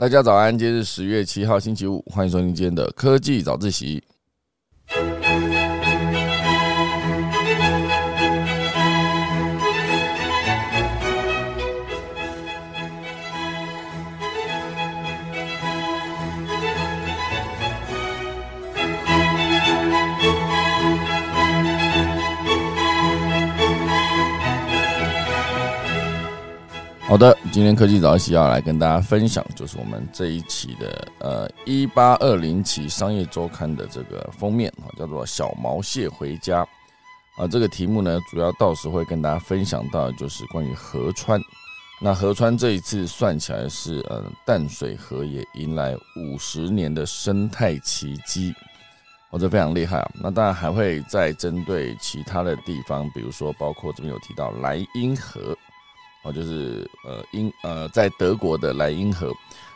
大家早安，今天是十月七号，星期五，欢迎收听今天的科技早自习。好的，今天科技早起要来跟大家分享，就是我们这一期的呃一八二零期商业周刊的这个封面啊，叫做“小毛蟹回家”啊。这个题目呢，主要到时会跟大家分享到，就是关于河川。那河川这一次算起来是呃淡水河也迎来五十年的生态奇迹，哦，这非常厉害啊。那当然还会再针对其他的地方，比如说包括这边有提到莱茵河。哦，就是呃，英呃，在德国的莱茵河。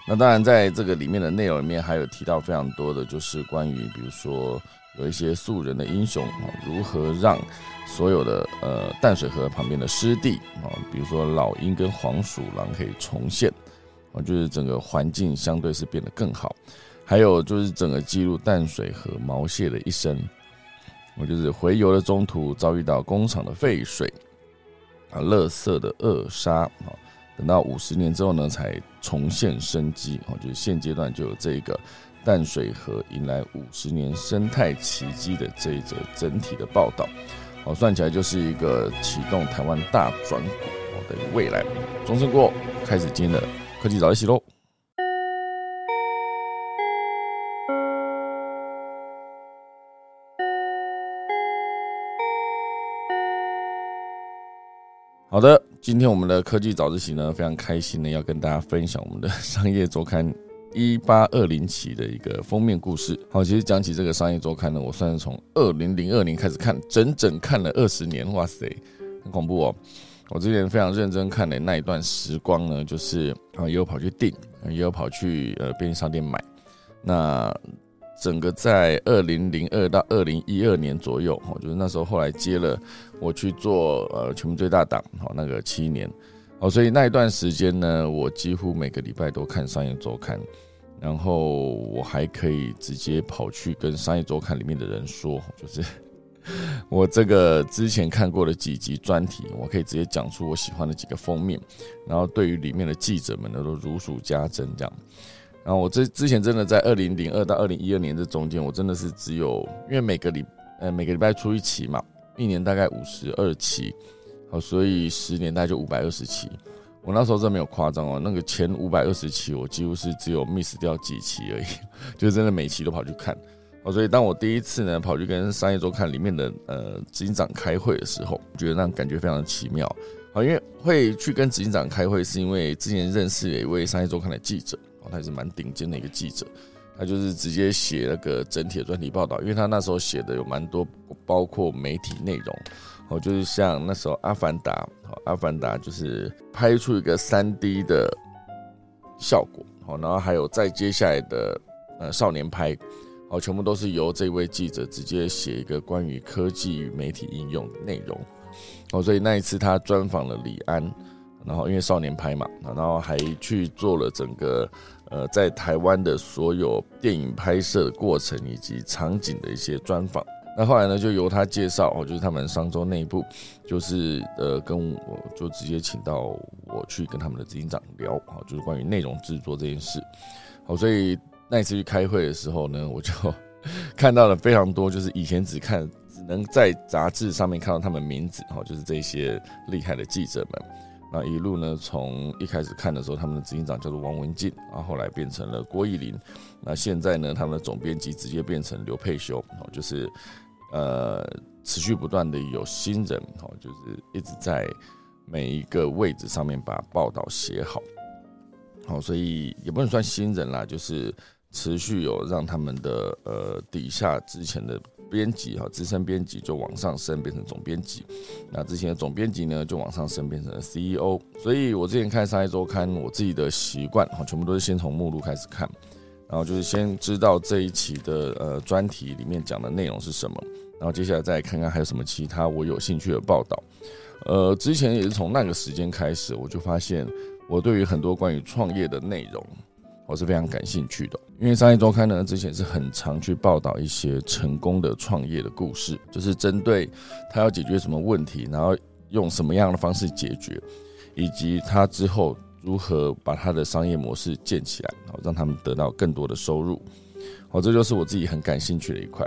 那当然，在这个里面的内容里面，还有提到非常多的就是关于，比如说有一些素人的英雄啊，如何让所有的呃淡水河旁边的湿地啊，比如说老鹰跟黄鼠狼可以重现，啊，就是整个环境相对是变得更好。还有就是整个记录淡水河毛蟹的一生，我就是回游的中途遭遇到工厂的废水。啊，垃圾的扼杀啊，等到五十年之后呢，才重现生机啊。就是现阶段就有这个淡水河迎来五十年生态奇迹的这一则整体的报道哦，算起来就是一个启动台湾大转股的未来。钟声过，开始今天的科技早一起喽。好的，今天我们的科技早自习呢，非常开心的要跟大家分享我们的商业周刊 一八二零期的一个封面故事。好，其实讲起这个商业周刊呢，我算是从二零零二年开始看，整整看了二十年，哇塞，很恐怖哦。我之前非常认真看的那一段时光呢，就是啊，也有跑去订，也有跑去呃便利商店买，那。整个在二零零二到二零一二年左右，哈，就是那时候后来接了我去做呃全民最大档，好那个七年，哦，所以那一段时间呢，我几乎每个礼拜都看商业周刊，然后我还可以直接跑去跟商业周刊里面的人说，就是 我这个之前看过的几集专题，我可以直接讲出我喜欢的几个封面，然后对于里面的记者们呢，都如数家珍这样。然后我这之前真的在二零零二到二零一二年这中间，我真的是只有因为每个礼呃每个礼拜出一期嘛，一年大概五十二期，好，所以十年大概就五百二十期。我那时候真没有夸张哦，那个前五百二十期我几乎是只有 miss 掉几期而已，就真的每期都跑去看。哦，所以当我第一次呢跑去跟商业周刊里面的呃执行长开会的时候，觉得那感觉非常奇妙。好，因为会去跟执行长开会，是因为之前认识了一位商业周刊的记者。他也是蛮顶尖的一个记者，他就是直接写那个整体的专题报道，因为他那时候写的有蛮多，包括媒体内容，哦，就是像那时候《阿凡达》，好，《阿凡达》就是拍出一个三 D 的效果，好，然后还有再接下来的呃少年拍，哦，全部都是由这位记者直接写一个关于科技与媒体应用内容，哦，所以那一次他专访了李安。然后因为少年拍嘛，然后还去做了整个呃在台湾的所有电影拍摄过程以及场景的一些专访。那后来呢，就由他介绍哦，就是他们商周内部，就是呃跟我就直接请到我去跟他们的执行长聊啊，就是关于内容制作这件事。好，所以那一次去开会的时候呢，我就 看到了非常多，就是以前只看只能在杂志上面看到他们名字，哈，就是这些厉害的记者们。那一路呢，从一开始看的时候，他们的执行长叫做王文静，然后来变成了郭义林，那现在呢，他们的总编辑直接变成刘佩修，哦，就是呃持续不断的有新人，哦，就是一直在每一个位置上面把报道写好，好，所以也不能算新人啦，就是持续有让他们的呃底下之前的。编辑哈，资深编辑就往上升变成总编辑，那之前的总编辑呢就往上升变成了 CEO。所以我之前看商业周刊，我自己的习惯哈，全部都是先从目录开始看，然后就是先知道这一期的呃专题里面讲的内容是什么，然后接下来再看看还有什么其他我有兴趣的报道。呃，之前也是从那个时间开始，我就发现我对于很多关于创业的内容，我是非常感兴趣的。因为商业周刊呢，之前是很常去报道一些成功的创业的故事，就是针对他要解决什么问题，然后用什么样的方式解决，以及他之后如何把他的商业模式建起来，好让他们得到更多的收入。好，这就是我自己很感兴趣的一块。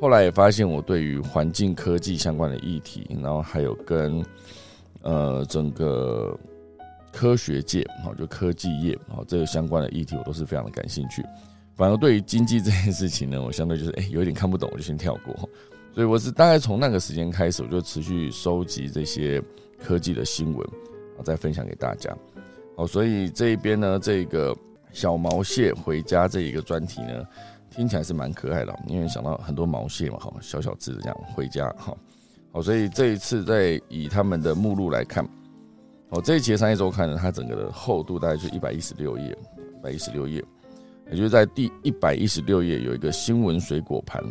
后来也发现，我对于环境科技相关的议题，然后还有跟呃整个科学界，好就科技业，好这个相关的议题，我都是非常的感兴趣。反而对于经济这件事情呢，我相对就是哎有点看不懂，我就先跳过。所以我是大概从那个时间开始，我就持续收集这些科技的新闻，然后再分享给大家。好，所以这一边呢，这个小毛蟹回家这一个专题呢。听起来是蛮可爱的，因为想到很多毛蟹嘛，好小小只的这样回家，好，好，所以这一次在以他们的目录来看，哦，这一期的商业周刊呢，它整个的厚度大概就一百一十六页，一百一十六页，也就是在第一百一十六页有一个新闻水果盘，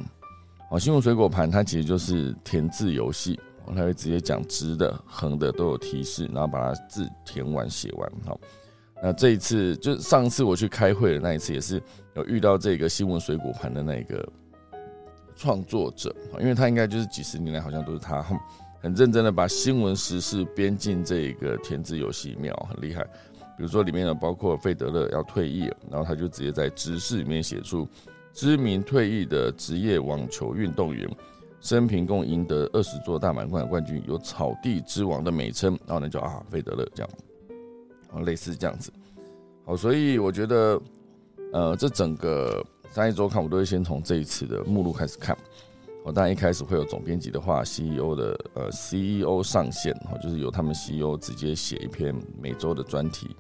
好，新闻水果盘它其实就是填字游戏，它会直接讲直的、横的都有提示，然后把它字填完写完，好。那这一次，就上次我去开会的那一次，也是有遇到这个新闻水果盘的那个创作者，因为他应该就是几十年来好像都是他很认真的把新闻时事编进这个填字游戏里面，很厉害。比如说里面呢包括费德勒要退役，然后他就直接在直视里面写出知名退役的职业网球运动员生平共赢得二十座大满贯冠军，有草地之王的美称，然后呢叫啊费德勒这样。类似这样子，好，所以我觉得，呃，这整个商业周刊我都会先从这一次的目录开始看。我当然一开始会有总编辑的话，CEO 的呃 CEO 上线，哈，就是由他们 CEO 直接写一篇每周的专题，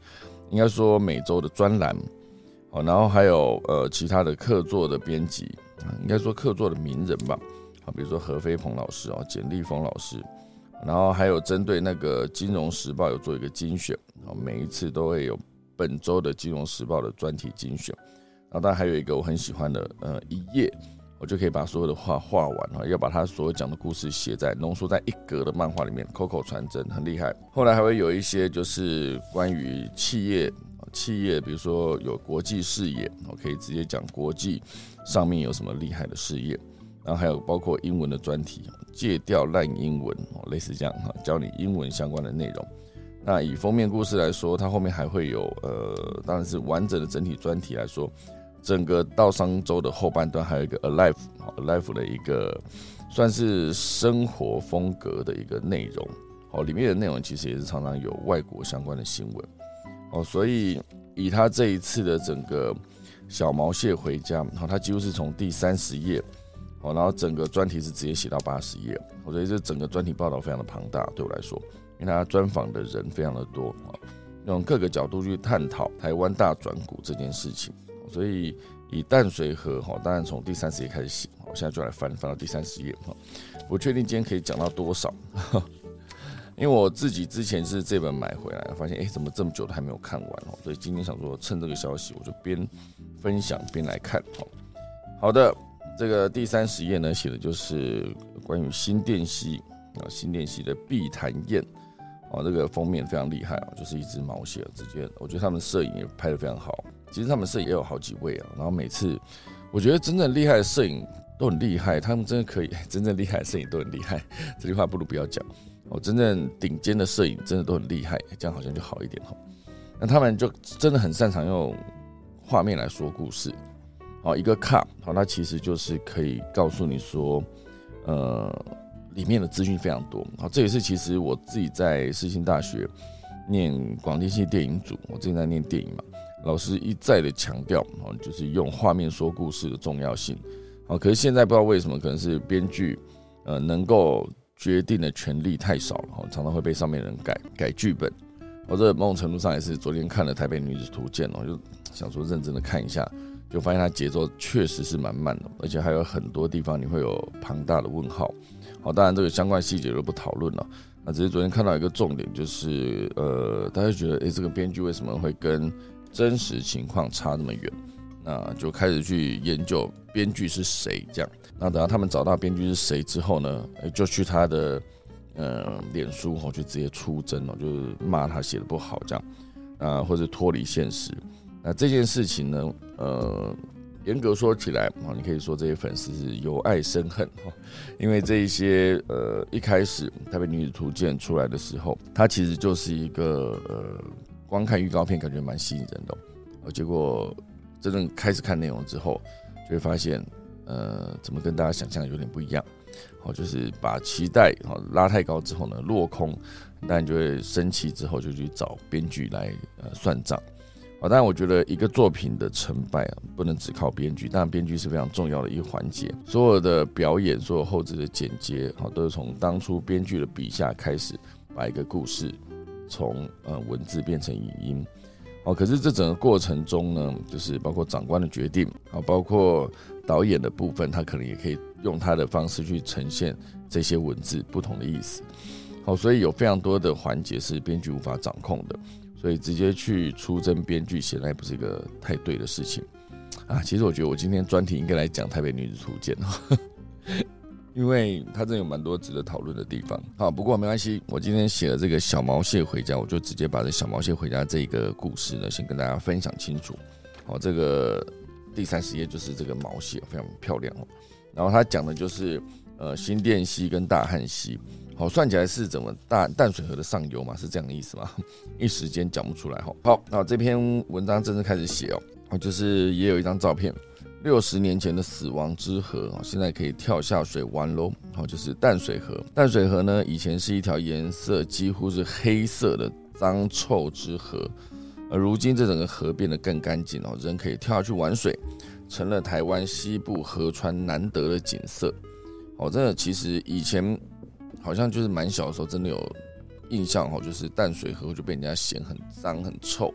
应该说每周的专栏，哦，然后还有呃其他的客座的编辑，应该说客座的名人吧，啊，比如说何飞鹏老师啊，简立峰老师。然后还有针对那个《金融时报》有做一个精选，啊，每一次都会有本周的《金融时报》的专题精选。然后当然还有一个我很喜欢的，呃，一页我就可以把所有的画画完哈，要把他所有讲的故事写在浓缩在一格的漫画里面，COCO 传真，很厉害。后来还会有一些就是关于企业，企业比如说有国际视野，我可以直接讲国际上面有什么厉害的事业。然后还有包括英文的专题，戒掉烂英文，类似这样哈，教你英文相关的内容。那以封面故事来说，它后面还会有呃，当然是完整的整体专题来说，整个到商周的后半段还有一个 alive，alive 的一个算是生活风格的一个内容。哦，里面的内容其实也是常常有外国相关的新闻。哦，所以以他这一次的整个小毛蟹回家，好，他几乎是从第三十页。哦，然后整个专题是直接写到八十页，我觉得这整个专题报道非常的庞大，对我来说，因为他专访的人非常的多啊，用各个角度去探讨台湾大转股这件事情，所以以淡水河哈，当然从第三十页开始写，我现在就来翻翻到第三十页哈，不确定今天可以讲到多少，因为我自己之前是这本买回来，发现哎怎么这么久都还没有看完哦，所以今天想说趁这个消息，我就边分享边来看哈，好的。这个第三十页呢，写的就是关于新店溪啊，新店溪的碧潭宴啊，这个封面非常厉害啊，就是一只毛蟹，直接我觉得他们摄影也拍得非常好。其实他们摄影也有好几位啊，然后每次我觉得真正厉害的摄影都很厉害，他们真的可以，真正厉害的摄影都很厉害。这句话不如不要讲哦，真正顶尖的摄影真的都很厉害，这样好像就好一点哈。那他们就真的很擅长用画面来说故事。哦，一个卡，好，它其实就是可以告诉你说，呃，里面的资讯非常多。好，这也是其实我自己在世新大学念广电系电影组，我之前在念电影嘛，老师一再的强调，哦，就是用画面说故事的重要性。好，可是现在不知道为什么，可能是编剧呃能够决定的权利太少了，常常会被上面人改改剧本。我这某种程度上也是昨天看了《台北女子图鉴》哦，就想说认真的看一下。就发现它节奏确实是蛮慢的，而且还有很多地方你会有庞大的问号。好，当然这个相关细节就不讨论了。那只是昨天看到一个重点，就是呃，大家觉得诶，这个编剧为什么会跟真实情况差那么远？那就开始去研究编剧是谁。这样，那等到他们找到编剧是谁之后呢，就去他的呃脸书哦，就直接出征了，就是骂他写的不好这样啊，或者脱离现实。那这件事情呢，呃，严格说起来啊，你可以说这些粉丝是由爱生恨哈，因为这一些呃一开始《台北女子图鉴》出来的时候，它其实就是一个呃，光看预告片感觉蛮吸引人的，哦，结果真正开始看内容之后，就会发现，呃，怎么跟大家想象有点不一样。哦，就是把期待哦拉太高之后呢，落空，那你就会生气，之后就去找编剧来呃算账。哦，但我觉得一个作品的成败啊，不能只靠编剧，当然编剧是非常重要的一个环节。所有的表演，所有后置的剪接，好，都是从当初编剧的笔下开始，把一个故事从呃文字变成语音。哦，可是这整个过程中呢，就是包括长官的决定，啊，包括导演的部分，他可能也可以。用他的方式去呈现这些文字不同的意思，好，所以有非常多的环节是编剧无法掌控的，所以直接去出征编剧显然不是一个太对的事情啊。其实我觉得我今天专题应该来讲《台北女子图鉴》因为它真有蛮多值得讨论的地方。好，不过没关系，我今天写了这个小毛蟹回家，我就直接把这小毛蟹回家这个故事呢，先跟大家分享清楚。好，这个第三十页就是这个毛蟹，非常漂亮哦。然后他讲的就是，呃，新店溪跟大汉溪，好算起来是怎么大淡水河的上游嘛，是这样的意思吗？一时间讲不出来哈。好，那这篇文章正式开始写哦，就是也有一张照片，六十年前的死亡之河啊，现在可以跳下水玩喽。好，就是淡水河。淡水河呢，以前是一条颜色几乎是黑色的脏臭之河，而如今这整个河变得更干净哦，人可以跳下去玩水。成了台湾西部河川难得的景色。哦，真的，其实以前好像就是蛮小的时候，真的有印象哦，就是淡水河就被人家嫌很脏很臭，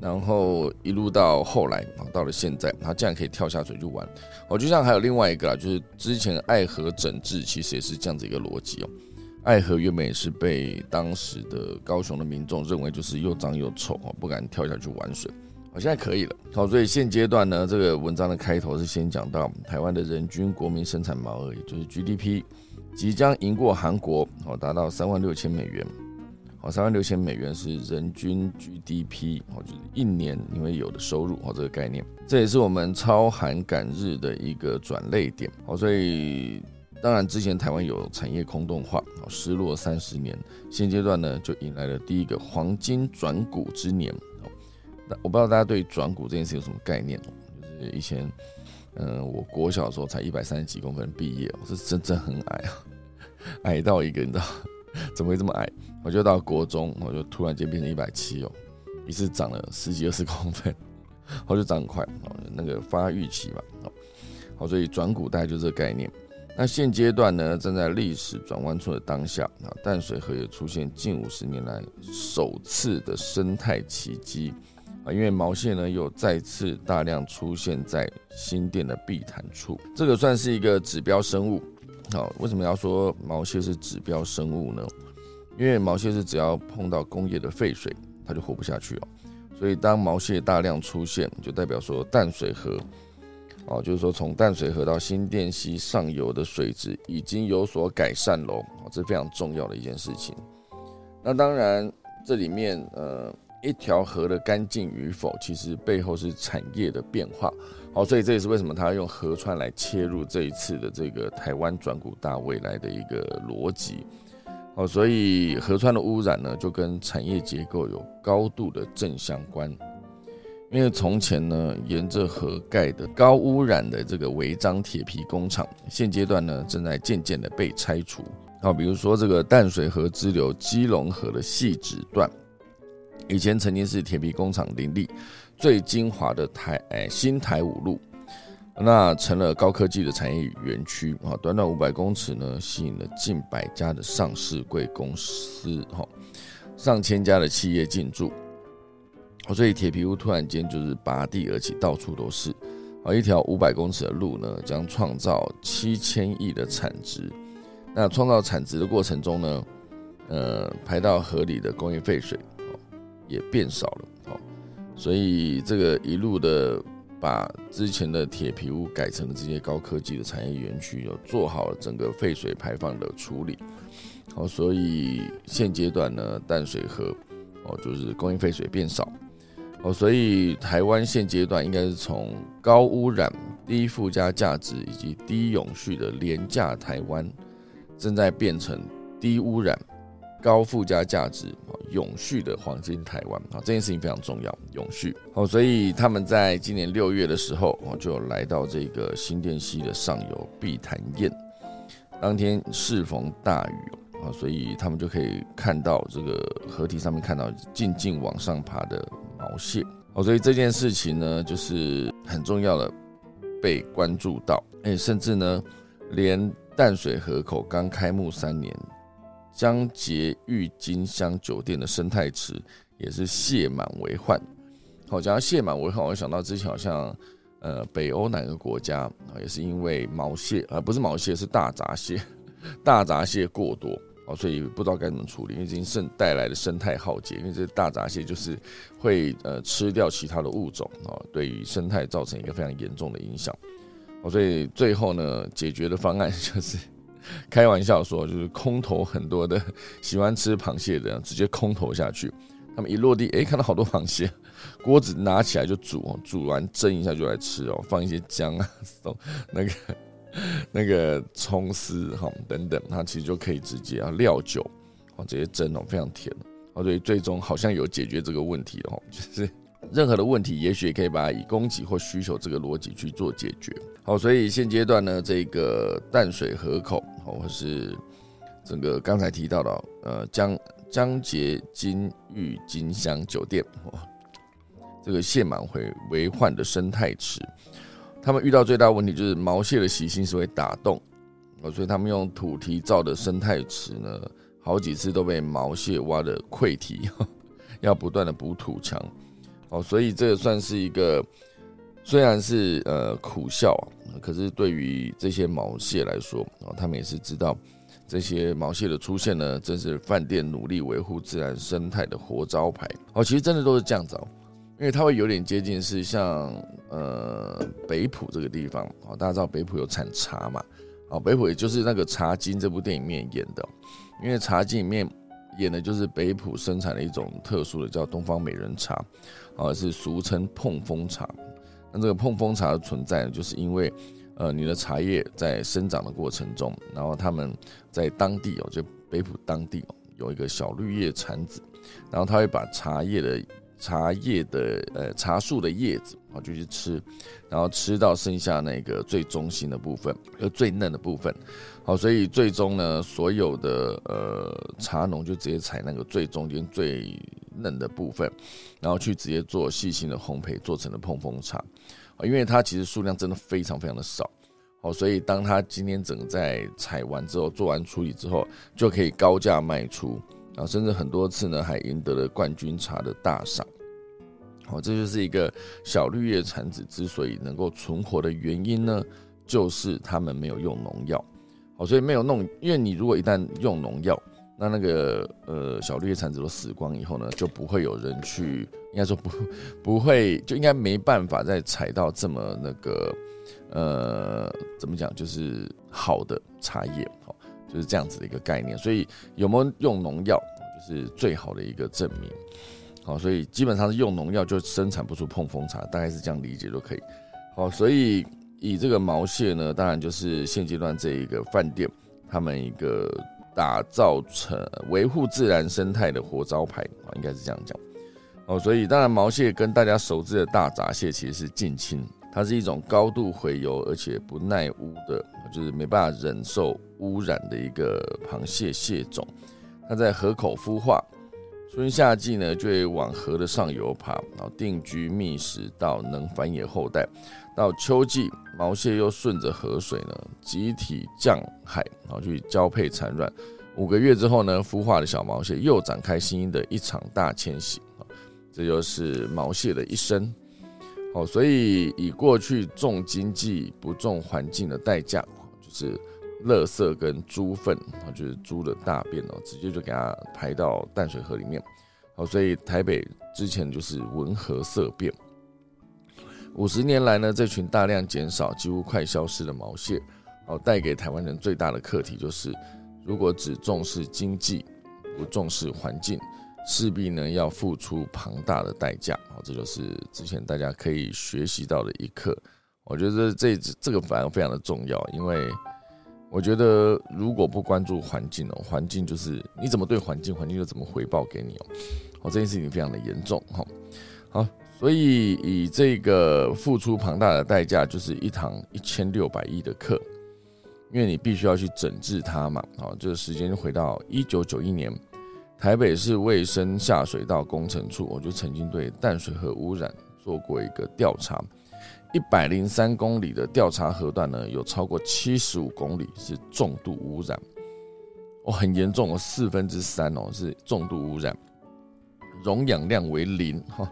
然后一路到后来，到了现在，他竟然可以跳下水去玩。哦，就像还有另外一个啊，就是之前爱河整治，其实也是这样子一个逻辑哦。爱河原本也是被当时的高雄的民众认为就是又脏又臭哦，不敢跳下去玩水。好现在可以了，好，所以现阶段呢，这个文章的开头是先讲到台湾的人均国民生产毛额，也就是 GDP，即将赢过韩国，好，达到三万六千美元，好，三万六千美元是人均 GDP，好，就是一年你会有的收入，好，这个概念，这也是我们超韩赶日的一个转类点，好，所以当然之前台湾有产业空洞化，好，失落三十年，现阶段呢就迎来了第一个黄金转股之年。我不知道大家对转股这件事有什么概念？就是以前，嗯，我国小的时候才一百三十几公分毕业，我是真正很矮啊，矮到一个，你知道怎么会这么矮？我就到国中，我就突然间变成一百七哦，一次长了十几二十公分，我就长很快哦，那个发育期嘛，好，所以转股大概就这个概念。那现阶段呢，正在历史转弯处的当下啊，淡水河也出现近五十年来首次的生态奇迹。啊，因为毛蟹呢又再次大量出现在新店的碧潭处，这个算是一个指标生物。好，为什么要说毛蟹是指标生物呢？因为毛蟹是只要碰到工业的废水，它就活不下去哦。所以当毛蟹大量出现，就代表说淡水河，哦，就是说从淡水河到新店溪上游的水质已经有所改善喽。哦，这非常重要的一件事情。那当然，这里面呃。一条河的干净与否，其实背后是产业的变化。好，所以这也是为什么他要用河川来切入这一次的这个台湾转股大未来的一个逻辑。好，所以河川的污染呢，就跟产业结构有高度的正相关。因为从前呢，沿着河盖的高污染的这个违章铁皮工厂，现阶段呢，正在渐渐的被拆除。好，比如说这个淡水河支流基隆河的细指段。以前曾经是铁皮工厂林立、最精华的台哎新台五路，那成了高科技的产业园区啊。短短五百公尺呢，吸引了近百家的上市贵公司哈，上千家的企业进驻。所以铁皮屋突然间就是拔地而起，到处都是啊。一条五百公尺的路呢，将创造七千亿的产值。那创造产值的过程中呢，呃，排到河里的工业废水。也变少了哦，所以这个一路的把之前的铁皮屋改成了这些高科技的产业园区，有做好了整个废水排放的处理，好，所以现阶段呢，淡水河哦，就是供应废水变少，哦，所以台湾现阶段应该是从高污染、低附加价值以及低永续的廉价台湾，正在变成低污染、高附加价值、永续的黄金台湾啊！这件事情非常重要，永续哦。所以他们在今年六月的时候哦，就来到这个新店溪的上游碧潭堰，当天适逢大雨啊，所以他们就可以看到这个河堤上面看到静静往上爬的。毛蟹哦，所以这件事情呢，就是很重要的被关注到，哎，甚至呢，连淡水河口刚开幕三年，江洁郁金香酒店的生态池也是蟹满为患。好，讲到蟹满为患，我想到之前好像，呃，北欧哪个国家啊，也是因为毛蟹，而不是毛蟹，是大闸蟹，大闸蟹过多。哦，所以不知道该怎么处理，因为已经生带来的生态浩劫，因为这大闸蟹就是会呃吃掉其他的物种啊，对于生态造成一个非常严重的影响。哦，所以最后呢，解决的方案就是开玩笑说，就是空投很多的喜欢吃螃蟹的，直接空投下去。他们一落地，哎，看到好多螃蟹，锅子拿起来就煮，煮完蒸一下就来吃哦，放一些姜啊，那个。那个葱丝哈等等，它其实就可以直接啊料酒哦直接蒸哦非常甜哦，所以最终好像有解决这个问题哦，就是任何的问题，也许也可以把它以供给或需求这个逻辑去做解决。好，所以现阶段呢，这个淡水河口，或是整个刚才提到的呃江江杰金玉金香酒店哦，这个蟹满回为患的生态池。他们遇到最大问题就是毛蟹的习性是会打洞，哦，所以他们用土堤造的生态池呢，好几次都被毛蟹挖的溃堤，要不断的补土墙，哦，所以这个算是一个虽然是呃苦笑啊，可是对于这些毛蟹来说，哦，他们也是知道这些毛蟹的出现呢，正是饭店努力维护自然生态的活招牌，哦，其实真的都是这样子哦。因为它会有点接近，是像呃北浦这个地方啊，大家知道北浦有产茶嘛？啊，北浦也就是那个《茶经》这部电影里面演的，因为《茶经》里面演的就是北浦生产的一种特殊的叫东方美人茶，啊，是俗称碰风茶。那这个碰风茶的存在，呢，就是因为呃你的茶叶在生长的过程中，然后他们在当地哦，就北浦当地哦，有一个小绿叶蚕子，然后他会把茶叶的。茶叶的呃茶树的叶子啊，就去吃，然后吃到剩下那个最中心的部分，呃最嫩的部分，好，所以最终呢，所有的呃茶农就直接采那个最中间最嫩的部分，然后去直接做细心的烘焙，做成了碰风茶，啊，因为它其实数量真的非常非常的少，哦，所以当它今天整个在采完之后，做完处理之后，就可以高价卖出。啊，甚至很多次呢，还赢得了冠军茶的大赏。好，这就是一个小绿叶蚕子之所以能够存活的原因呢，就是他们没有用农药。好，所以没有弄，因为你如果一旦用农药，那那个呃小绿叶蚕子都死光以后呢，就不会有人去，应该说不 不会，就应该没办法再采到这么那个呃怎么讲，就是好的茶叶。好。就是这样子的一个概念，所以有没有用农药，就是最好的一个证明。好，所以基本上是用农药就生产不出碰风茶，大概是这样理解就可以。好，所以以这个毛蟹呢，当然就是现阶段这一个饭店他们一个打造成维护自然生态的活招牌啊，应该是这样讲。哦，所以当然毛蟹跟大家熟知的大闸蟹其实是近亲。它是一种高度洄游而且不耐污的，就是没办法忍受污染的一个螃蟹蟹种。它在河口孵化，春夏季呢就会往河的上游爬，然后定居觅食，到能繁衍后代。到秋季，毛蟹又顺着河水呢集体降海，然后去交配产卵。五个月之后呢，孵化的小毛蟹又展开新的一场大迁徙。这就是毛蟹的一生。哦，所以以过去重经济不重环境的代价，就是垃圾跟猪粪，就是猪的大便哦，直接就给它排到淡水河里面。好，所以台北之前就是文河色变。五十年来呢，这群大量减少、几乎快消失的毛蟹，哦，带给台湾人最大的课题就是，如果只重视经济，不重视环境，势必呢要付出庞大的代价。哦，这就是之前大家可以学习到的一课。我觉得这这个反而非常的重要，因为我觉得如果不关注环境哦，环境就是你怎么对环境，环境就怎么回报给你哦。哦，这件事情非常的严重哈。好，所以以这个付出庞大的代价，就是一堂一千六百亿的课，因为你必须要去整治它嘛。好，这个时间回到一九九一年，台北市卫生下水道工程处，我就曾经对淡水河污染做过一个调查。一百零三公里的调查河段呢，有超过七十五公里是重度污染，哦，很严重哦，四分之三哦是重度污染，溶氧量为零哈，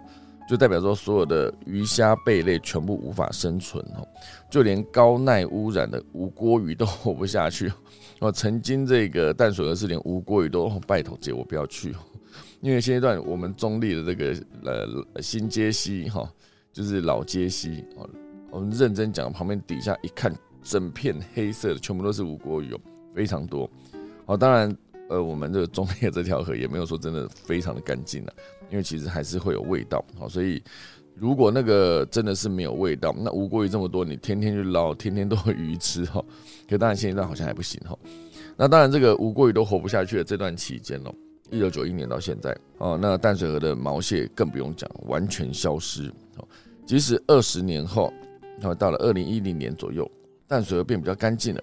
就代表说所有的鱼虾贝类全部无法生存哦，就连高耐污染的无锅鱼都 活不下去哦。曾经这个淡水河是连无锅鱼都拜托姐我不要去，因为现阶段我们中立的这个呃新街溪哈。就是老街溪哦，我们认真讲，旁边底下一看，整片黑色的，全部都是无锅鱼哦，非常多。好，当然，呃，我们这个中立这条河也没有说真的非常的干净了，因为其实还是会有味道。好，所以如果那个真的是没有味道，那无过鱼这么多，你天天去捞，天天都有鱼吃哈。可当然现阶段好像还不行哈。那当然，这个无过鱼都活不下去的这段期间哦，一九九一年到现在哦，那淡水河的毛蟹更不用讲，完全消失。即使二十年后，然后到了二零一零年左右，淡水河变比较干净了，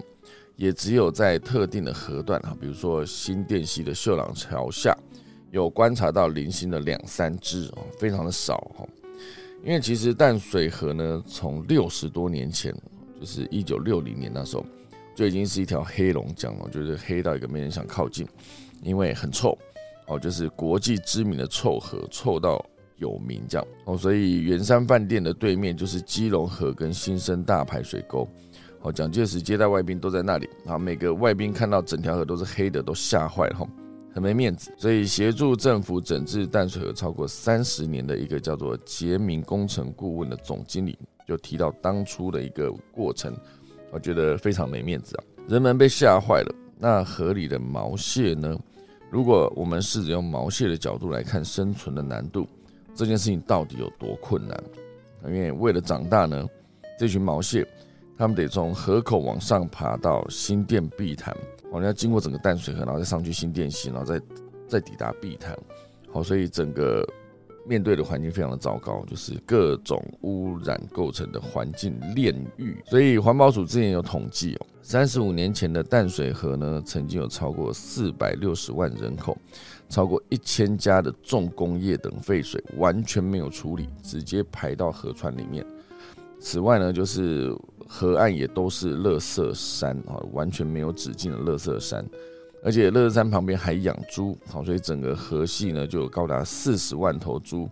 也只有在特定的河段哈，比如说新店溪的秀朗桥下，有观察到零星的两三只哦，非常的少哈。因为其实淡水河呢，从六十多年前，就是一九六零年那时候，就已经是一条黑龙江了，就是黑到一个没人想靠近，因为很臭哦，就是国际知名的臭河，臭到。有名这样哦，所以圆山饭店的对面就是基隆河跟新生大排水沟，哦，蒋介石接待外宾都在那里啊，每个外宾看到整条河都是黑的，都吓坏了哈，很没面子。所以协助政府整治淡水河超过三十年的一个叫做杰明工程顾问的总经理，就提到当初的一个过程，我觉得非常没面子啊，人们被吓坏了。那河里的毛蟹呢？如果我们试着用毛蟹的角度来看生存的难度。这件事情到底有多困难？因为为了长大呢，这群毛蟹，他们得从河口往上爬到新店碧潭，哦，要经过整个淡水河，然后再上去新店溪，然后再再抵达碧潭，好，所以整个面对的环境非常的糟糕，就是各种污染构成的环境炼狱。所以环保署之前有统计哦，三十五年前的淡水河呢，曾经有超过四百六十万人口。超过一千家的重工业等废水完全没有处理，直接排到河川里面。此外呢，就是河岸也都是垃圾山啊，完全没有止境的垃圾山。而且垃圾山旁边还养猪，好，所以整个河系呢就有高达四十万头猪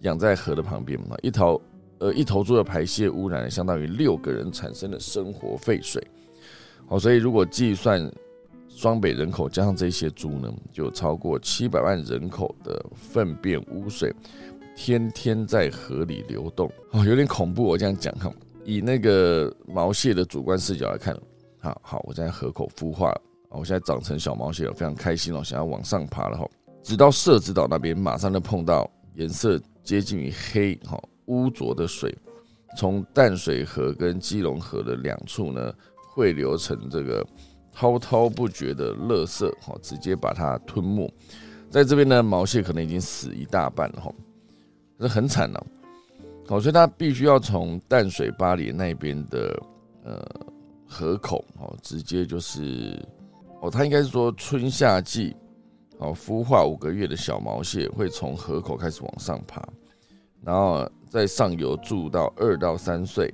养在河的旁边嘛。一头呃一头猪的排泄污染相当于六个人产生的生活废水。好，所以如果计算。双北人口加上这些猪呢，就超过七百万人口的粪便污水，天天在河里流动哦，有点恐怖。我这样讲哈，以那个毛蟹的主观视角来看，好好，我在河口孵化了，我现在长成小毛蟹了，非常开心哦，想要往上爬了哈。直到社子岛那边，马上就碰到颜色接近于黑哈污浊的水，从淡水河跟基隆河的两处呢汇流成这个。滔滔不绝的垃圾，哈，直接把它吞没。在这边呢，毛蟹可能已经死一大半了，哈，这很惨了。好，所以它必须要从淡水巴黎那边的呃河口，哦，直接就是哦，它应该是说春夏季，哦，孵化五个月的小毛蟹会从河口开始往上爬，然后在上游住到二到三岁，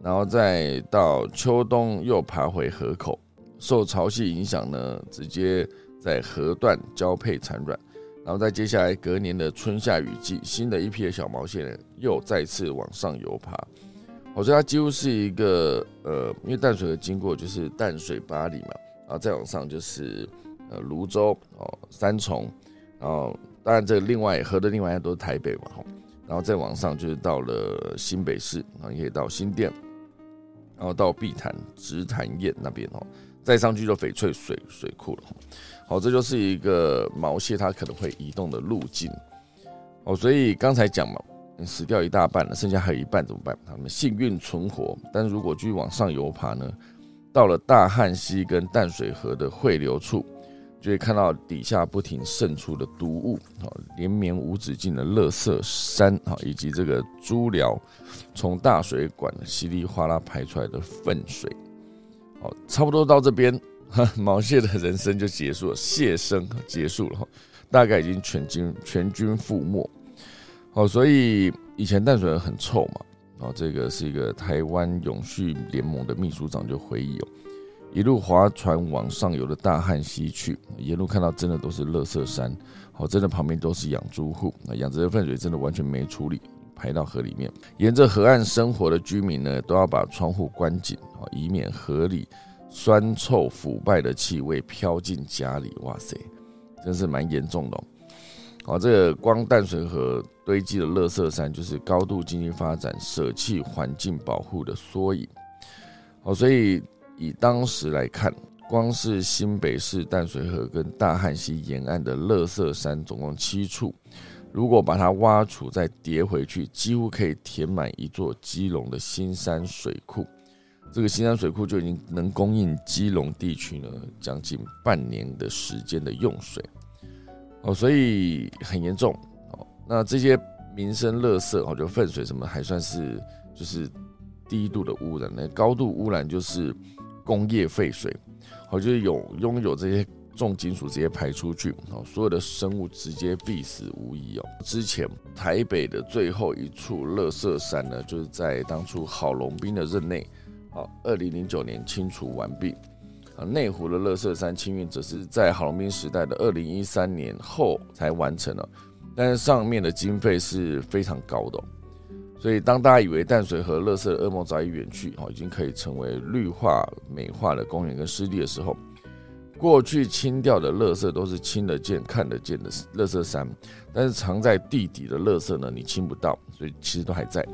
然后再到秋冬又爬回河口。受潮汐影响呢，直接在河段交配产卵，然后在接下来隔年的春夏雨季，新的一批的小毛蟹呢又再次往上游爬。我说它几乎是一个呃，因为淡水河经过就是淡水巴黎嘛，然后再往上就是呃泸州哦三重，然后当然这另外河的另外一边都是台北嘛，然后再往上就是到了新北市，然后也可以到新店，然后到碧潭、直潭堰那边哦。再上去就翡翠水水库了。好，这就是一个毛蟹它可能会移动的路径。哦，所以刚才讲嘛，死掉一大半了，剩下还有一半怎么办？他们幸运存活，但是如果继续往上游爬呢，到了大汉溪跟淡水河的汇流处，就会看到底下不停渗出的毒物，啊，连绵无止境的垃圾山，啊，以及这个猪寮从大水管稀里哗啦排出来的粪水。好，差不多到这边，毛蟹的人生就结束了，蟹生结束了，大概已经全军全军覆没。好，所以以前淡水很臭嘛，哦，这个是一个台湾永续联盟的秘书长就回忆哦，一路划船往上游的大汉溪去，沿路看到真的都是垃圾山，好，真的旁边都是养猪户，那养殖的粪水真的完全没处理。排到河里面，沿着河岸生活的居民呢，都要把窗户关紧啊，以免河里酸臭腐败的气味飘进家里。哇塞，真是蛮严重的。哦，这个光淡水河堆积的垃圾山，就是高度经济发展舍弃环境保护的缩影。好，所以以当时来看，光是新北市淡水河跟大汉溪沿岸的乐色山，总共七处。如果把它挖出再叠回去，几乎可以填满一座基隆的新山水库。这个新山水库就已经能供应基隆地区呢将近半年的时间的用水。哦，所以很严重。哦，那这些民生垃圾哦，就粪水什么还算是就是低度的污染。那高度污染就是工业废水。好，就是有拥有这些。重金属直接排出去，哦，所有的生物直接必死无疑哦。之前台北的最后一处垃圾山呢，就是在当初郝龙斌的任内，好，二零零九年清除完毕。啊，内湖的垃圾山清运则是在郝龙斌时代的二零一三年后才完成了，但是上面的经费是非常高的，所以当大家以为淡水河垃圾的噩梦早已远去，哦，已经可以成为绿化美化的公园跟湿地的时候。过去清掉的垃圾都是清得见、看得见的垃圾山，但是藏在地底的垃圾呢，你清不到，所以其实都还在。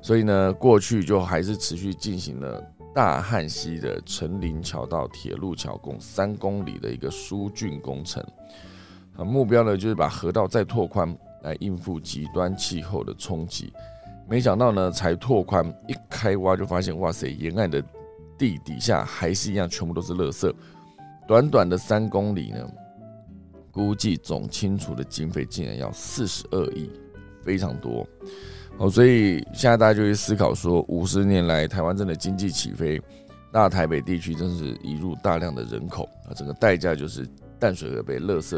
所以呢，过去就还是持续进行了大汉溪的陈林桥到铁路桥共三公里的一个疏浚工程。啊，目标呢就是把河道再拓宽，来应付极端气候的冲击。没想到呢，才拓宽一开挖就发现，哇塞，沿岸的地底下还是一样，全部都是垃圾。短短的三公里呢，估计总清除的经费竟然要四十二亿，非常多哦。所以现在大家就去思考说，五十年来台湾真的经济起飞，大台北地区真是移入大量的人口啊，整个代价就是淡水河被垃圾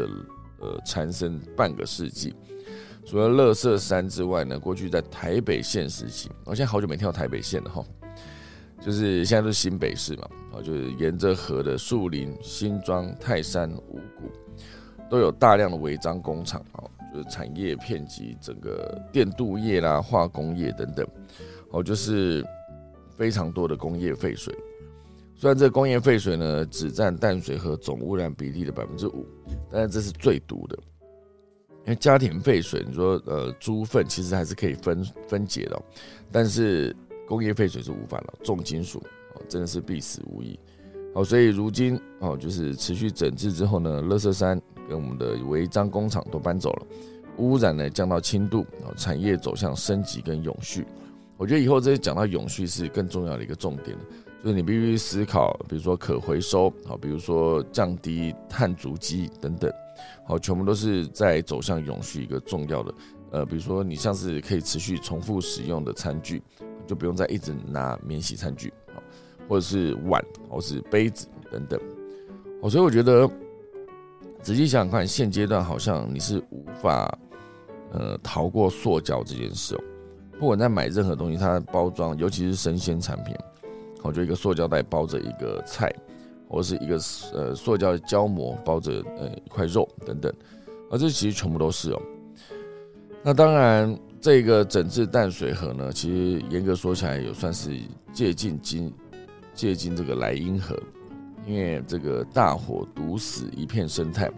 呃缠身半个世纪。除了垃圾山之外呢，过去在台北县时期，我现在好久没听到台北县了哈。就是现在都是新北市嘛，啊，就是沿着河的树林、新庄、泰山、五股，都有大量的违章工厂，啊，就是产业遍及整个电镀业啦、化工业等等，哦，就是非常多的工业废水。虽然这工业废水呢，只占淡水河总污染比例的百分之五，但是这是最毒的，因为家庭废水，你说呃猪粪其实还是可以分分解的，但是。工业废水是无法了，重金属哦，真的是必死无疑。好，所以如今哦，就是持续整治之后呢，乐色山跟我们的违章工厂都搬走了，污染呢降到轻度，哦，产业走向升级跟永续。我觉得以后这些讲到永续是更重要的一个重点就是你必须思考，比如说可回收，好，比如说降低碳足迹等等，好，全部都是在走向永续一个重要的。呃，比如说你像是可以持续重复使用的餐具。就不用再一直拿免洗餐具，或者是碗，或者是杯子等等，哦，所以我觉得仔细想想看，现阶段好像你是无法呃逃过塑胶这件事哦。不管在买任何东西，它的包装，尤其是生鲜产品，好，就一个塑胶袋包着一个菜，或是一个呃塑胶胶膜包着呃一块肉等等，而这其实全部都是哦。那当然。这个整治淡水河呢，其实严格说起来，也算是借鉴经借鉴这个莱茵河，因为这个大火毒死一片生态，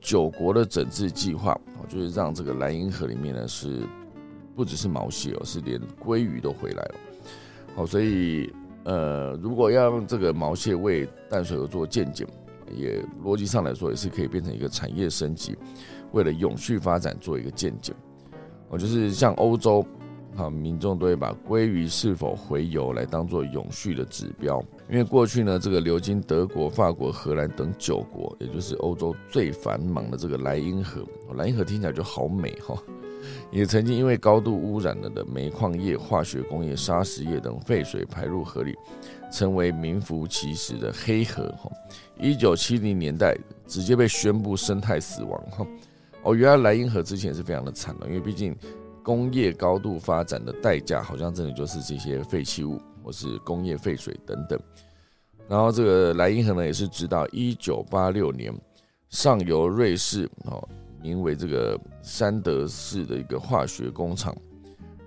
九国的整治计划，就是让这个莱茵河里面呢是不只是毛蟹哦，是连鲑鱼都回来了。好，所以呃，如果要用这个毛蟹为淡水河做鉴检，也逻辑上来说也是可以变成一个产业升级，为了永续发展做一个鉴检。哦，就是像欧洲，啊，民众都会把鲑鱼是否回游来当做永续的指标。因为过去呢，这个流经德国、法国、荷兰等九国，也就是欧洲最繁忙的这个莱茵河，莱茵河听起来就好美哈。也曾经因为高度污染了的煤矿业、化学工业、砂石业等废水排入河里，成为名副其实的黑河哈。一九七零年代直接被宣布生态死亡哈。哦，原来莱茵河之前是非常的惨的，因为毕竟工业高度发展的代价，好像真的就是这些废弃物或是工业废水等等。然后这个莱茵河呢，也是直到一九八六年上游瑞士哦。名为这个山德士的一个化学工厂，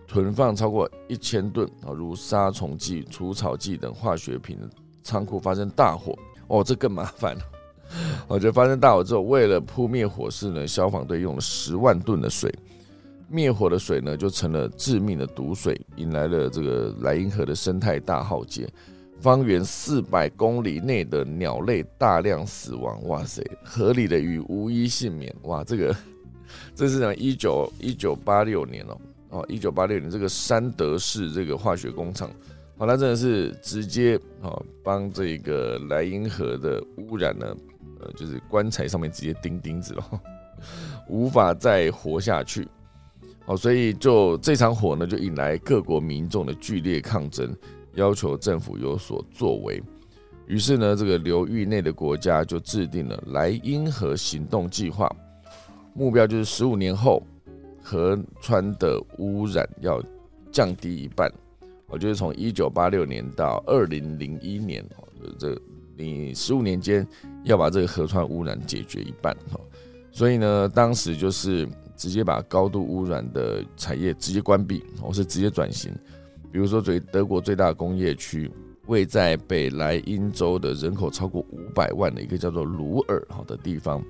囤放超过一千吨啊，如杀虫剂、除草剂等化学品的仓库发生大火哦，这更麻烦了。我觉得发生大火之后，为了扑灭火势呢，消防队用了十万吨的水，灭火的水呢就成了致命的毒水，引来了这个莱茵河的生态大浩劫。方圆四百公里内的鸟类大量死亡，哇塞！河里的鱼无一幸免，哇！这个这是讲一九一九八六年哦，哦，一九八六年这个山德士这个化学工厂，好，那真的是直接哦帮这个莱茵河的污染呢，呃，就是棺材上面直接钉钉子了，无法再活下去。好，所以就这场火呢，就引来各国民众的剧烈抗争。要求政府有所作为，于是呢，这个流域内的国家就制定了莱茵河行动计划，目标就是十五年后河川的污染要降低一半。我就是从一九八六年到二零零一年，这你十五年间要把这个河川污染解决一半。哈，所以呢，当时就是直接把高度污染的产业直接关闭，或是直接转型。比如说，最德国最大工业区位在北莱茵州的人口超过五百万的一个叫做鲁尔好的地方，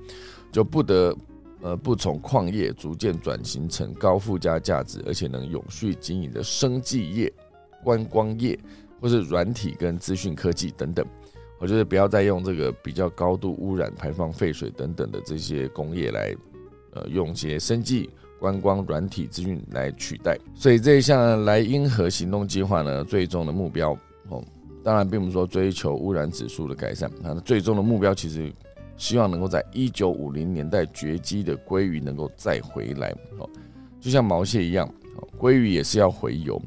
就不得呃不从矿业逐渐转型成高附加价值而且能永续经营的生技业、观光业或是软体跟资讯科技等等。我觉得不要再用这个比较高度污染、排放废水等等的这些工业来呃用些生技。观光软体资讯来取代，所以这一项莱茵河行动计划呢，最终的目标哦，当然并不是说追求污染指数的改善，它最终的目标其实希望能够在一九五零年代绝迹的鲑鱼能够再回来哦，就像毛蟹一样，鲑鱼也是要回游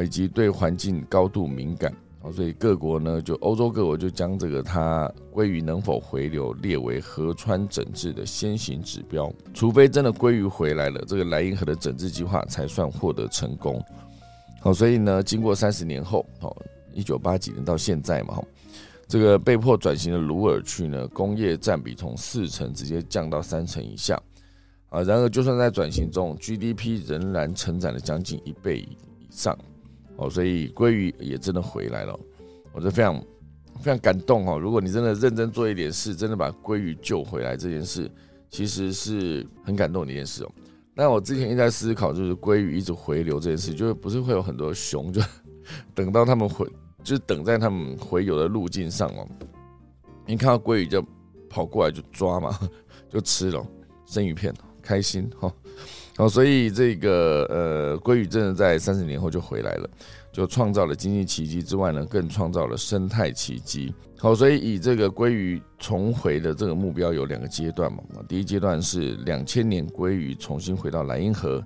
以及对环境高度敏感啊。所以各国呢，就欧洲各国就将这个它鲑鱼能否回流列为河川整治的先行指标，除非真的鲑鱼回来了，这个莱茵河的整治计划才算获得成功。好，所以呢，经过三十年后，哦，一九八几年到现在嘛，这个被迫转型的鲁尔区呢，工业占比从四成直接降到三成以下。啊，然而就算在转型中，GDP 仍然成长了将近一倍以上。哦，所以鲑鱼也真的回来了，我觉得非常非常感动哦。如果你真的认真做一点事，真的把鲑鱼救回来这件事，其实是很感动的一件事哦。那我之前一直在思考，就是鲑鱼一直回流这件事，就是不是会有很多熊，就 等到他们回，就是等在他们回游的路径上哦。你看到鲑鱼就跑过来就抓嘛，就吃了生鱼片，开心哈。好，所以这个呃，鲑鱼真的在三十年后就回来了，就创造了经济奇迹之外呢，更创造了生态奇迹。好，所以以这个鲑鱼重回的这个目标有两个阶段嘛，第一阶段是两千年鲑鱼重新回到莱茵河，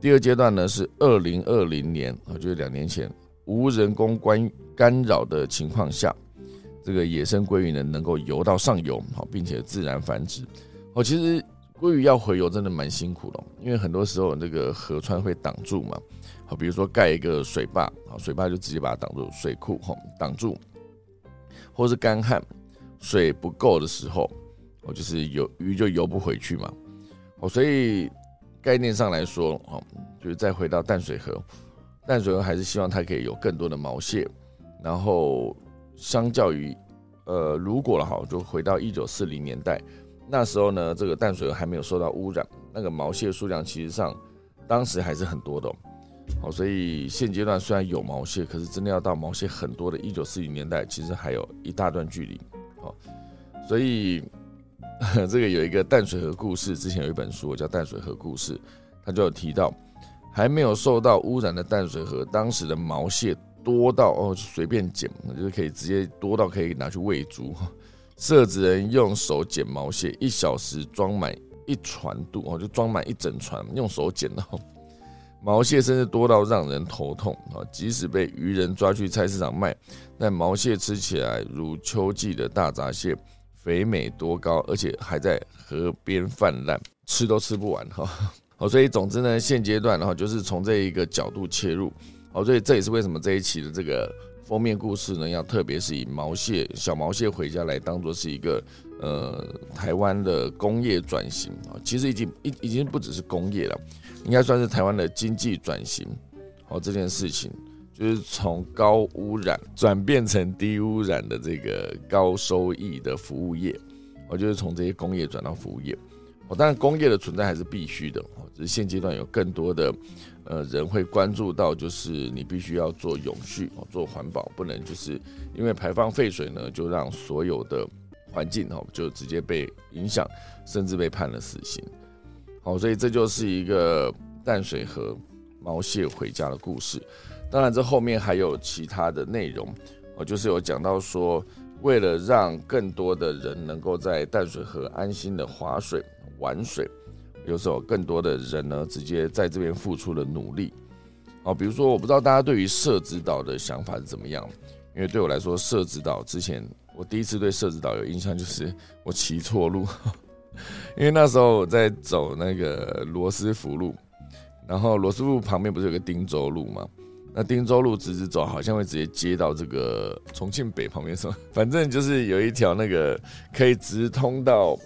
第二阶段呢是二零二零年，啊，就是两年前无人工关干扰的情况下，这个野生鲑鱼呢能够游到上游，好，并且自然繁殖。好，其实。鲑鱼要回游真的蛮辛苦的，因为很多时候那个河川会挡住嘛，好，比如说盖一个水坝，好，水坝就直接把它挡住，水库吼挡住，或是干旱，水不够的时候，哦，就是游鱼就游不回去嘛，哦，所以概念上来说，哦，就是再回到淡水河，淡水河还是希望它可以有更多的毛蟹，然后相较于，呃，如果了哈，就回到一九四零年代。那时候呢，这个淡水河还没有受到污染，那个毛蟹数量其实上当时还是很多的。好，所以现阶段虽然有毛蟹，可是真的要到毛蟹很多的一九四零年代，其实还有一大段距离。好，所以这个有一个淡水河故事，之前有一本书叫《淡水河故事》，他就有提到，还没有受到污染的淡水河，当时的毛蟹多到哦随便捡，就是可以直接多到可以拿去喂猪。设置人用手捡毛蟹，一小时装满一船肚哦，就装满一整船，用手捡到毛蟹，甚至多到让人头痛啊！即使被渔人抓去菜市场卖，但毛蟹吃起来如秋季的大闸蟹，肥美多高，而且还在河边泛滥，吃都吃不完哈！好，所以总之呢，现阶段然后就是从这一个角度切入，好，所以这也是为什么这一期的这个。封面故事呢，要特别是以毛蟹、小毛蟹回家来当做是一个呃台湾的工业转型啊，其实已经已已经不只是工业了，应该算是台湾的经济转型。哦，这件事情就是从高污染转变成低污染的这个高收益的服务业，我就是从这些工业转到服务业。哦，当然工业的存在还是必须的，哦，只是现阶段有更多的。呃，人会关注到，就是你必须要做永续，做环保，不能就是因为排放废水呢，就让所有的环境哦，就直接被影响，甚至被判了死刑。好，所以这就是一个淡水河毛蟹回家的故事。当然，这后面还有其他的内容哦，就是有讲到说，为了让更多的人能够在淡水河安心的划水玩水。有时候更多的人呢，直接在这边付出了努力。哦，比如说，我不知道大家对于社子岛的想法是怎么样。因为对我来说，社子岛之前我第一次对社子岛有印象，就是我骑错路。因为那时候我在走那个罗斯福路，然后罗斯福旁边不是有个汀州路吗？那汀州路直直走，好像会直接接到这个重庆北旁边什么，反正就是有一条那个可以直通到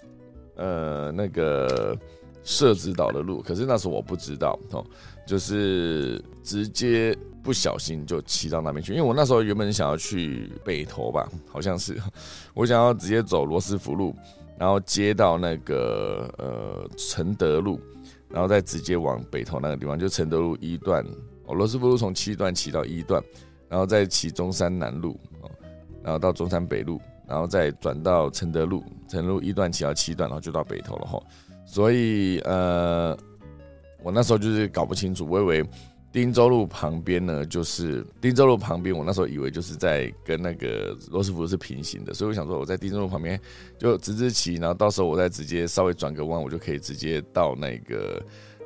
呃那个。设置岛的路，可是那时候我不知道哦，就是直接不小心就骑到那边去。因为我那时候原本想要去北投吧，好像是 我想要直接走罗斯福路，然后接到那个呃承德路，然后再直接往北投那个地方，就承德路一段哦，罗斯福路从七段骑到一段，然后再骑中山南路哦，然后到中山北路，然后再转到承德路，承德路一段骑到七段，然后就到北投了哈。所以，呃，我那时候就是搞不清楚，我以为汀州路旁边呢，就是汀州路旁边，我那时候以为就是在跟那个罗斯福是平行的，所以我想说我在汀州路旁边就直直骑，然后到时候我再直接稍微转个弯，我就可以直接到那个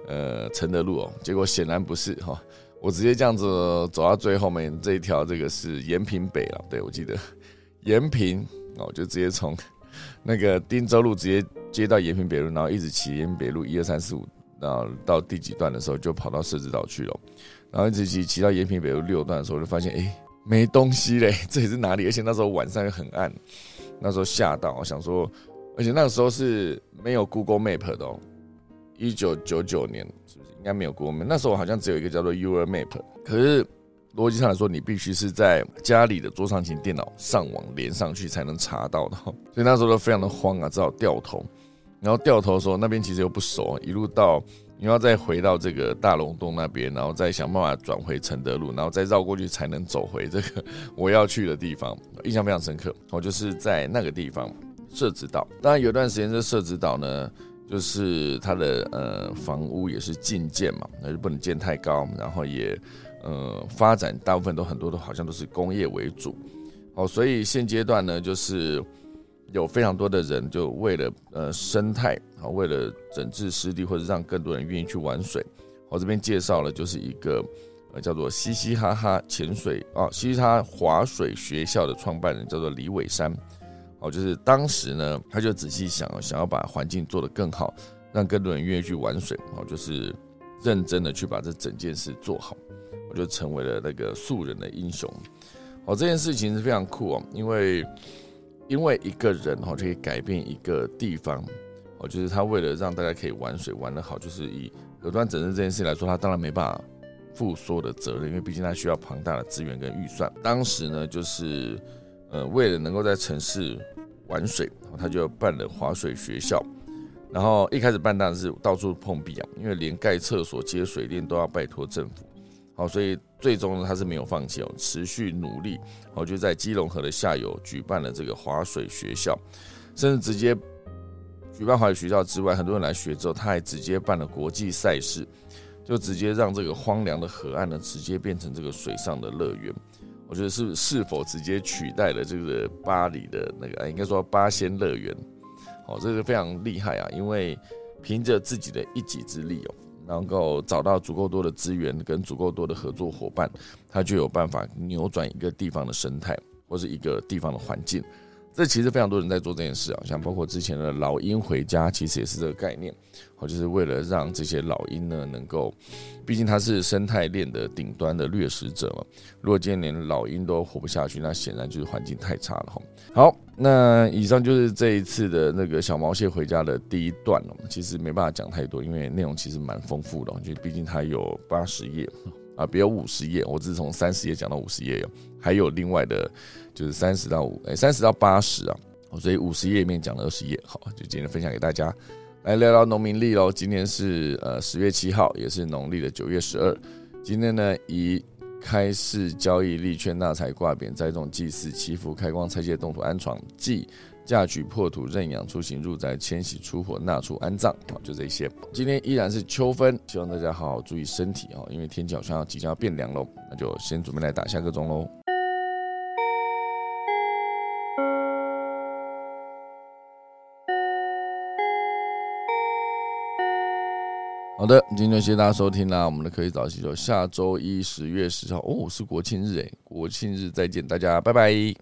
呃承德路哦。结果显然不是哈，我直接这样子走到最后面这一条，这个是延平北了，对我记得延平哦，就直接从那个汀州路直接。接到延平北路，然后一直骑延平北路一二三四五，然后到第几段的时候就跑到设置岛去了，然后一直骑骑到延平北路六段的时候，就发现哎没东西嘞，这里是哪里？而且那时候晚上又很暗，那时候吓到，我想说，而且那个时候是没有 Google Map 的哦，一九九九年是不是应该没有 Google Map？那时候好像只有一个叫做 U R Map，可是。逻辑上来说，你必须是在家里的桌上型电脑上网连上去才能查到的，所以那时候都非常的慌啊，只好掉头。然后掉头的时候，那边其实又不熟，一路到你要再回到这个大龙洞那边，然后再想办法转回承德路，然后再绕过去才能走回这个我要去的地方。印象非常深刻，我就是在那个地方设置岛。当然有段时间这设置岛呢，就是它的呃房屋也是禁建嘛，那就不能建太高，然后也。呃，发展大部分都很多都好像都是工业为主，哦，所以现阶段呢，就是有非常多的人就为了呃生态啊，为了整治湿地或者让更多人愿意去玩水，我这边介绍了就是一个呃叫做嘻嘻哈哈潜水啊，嘻嘻哈划水学校的创办人叫做李伟山，哦，就是当时呢，他就仔细想，想要把环境做得更好，让更多人愿意去玩水，哦，就是认真的去把这整件事做好。我就成为了那个素人的英雄，哦，这件事情是非常酷哦，因为因为一个人哦就可以改变一个地方，哦，就是他为了让大家可以玩水玩得好，就是以河端整治这件事来说，他当然没办法负所有的责任，因为毕竟他需要庞大的资源跟预算。当时呢，就是呃为了能够在城市玩水，他就办了划水学校，然后一开始办当然是到处碰壁啊，因为连盖厕所、接水电都要拜托政府。好，所以最终呢，他是没有放弃哦，持续努力，好，就在基隆河的下游举办了这个划水学校，甚至直接举办划水学校之外，很多人来学之后，他还直接办了国际赛事，就直接让这个荒凉的河岸呢，直接变成这个水上的乐园。我觉得是是否直接取代了这个巴黎的那个，应该说八仙乐园，哦，这个非常厉害啊，因为凭着自己的一己之力哦。能够找到足够多的资源跟足够多的合作伙伴，他就有办法扭转一个地方的生态或是一个地方的环境。这其实非常多人在做这件事啊，像包括之前的老鹰回家，其实也是这个概念，哦，就是为了让这些老鹰呢能够，毕竟它是生态链的顶端的掠食者嘛。如果今天连老鹰都活不下去，那显然就是环境太差了哈。好，那以上就是这一次的那个小毛蟹回家的第一段了。其实没办法讲太多，因为内容其实蛮丰富的，就毕竟它有八十页。啊，别有五十页，我只是从三十页讲到五十页哟，还有另外的，就是三十到五，哎，三十到八十啊，所以五十页里面讲了二十页，好，就今天分享给大家，来聊聊农民历喽。今天是呃十月七号，也是农历的九月十二。今天呢，以开市交易立券纳财挂匾栽种祭祀祈福开光拆卸动土安床祭。嫁娶破土认养出行入宅迁徙出火纳出安葬好，就这些。今天依然是秋分，希望大家好好注意身体哦，因为天气好像要即将要变凉喽。那就先准备来打下个钟喽。好的，今天谢谢大家收听啦，我们的可以早起就下周一十月十号哦，是国庆日诶，国庆日再见，大家拜拜。